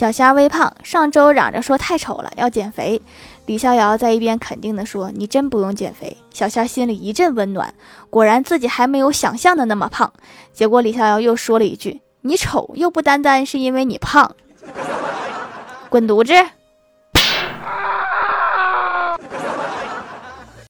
小虾微胖，上周嚷着说太丑了要减肥。李逍遥在一边肯定地说：「你真不用减肥。」小虾心里一阵温暖，果然自己还没有想象的那么胖。结果李逍遥又说了一句：「你丑又不单单是因为你胖，滚犊子！」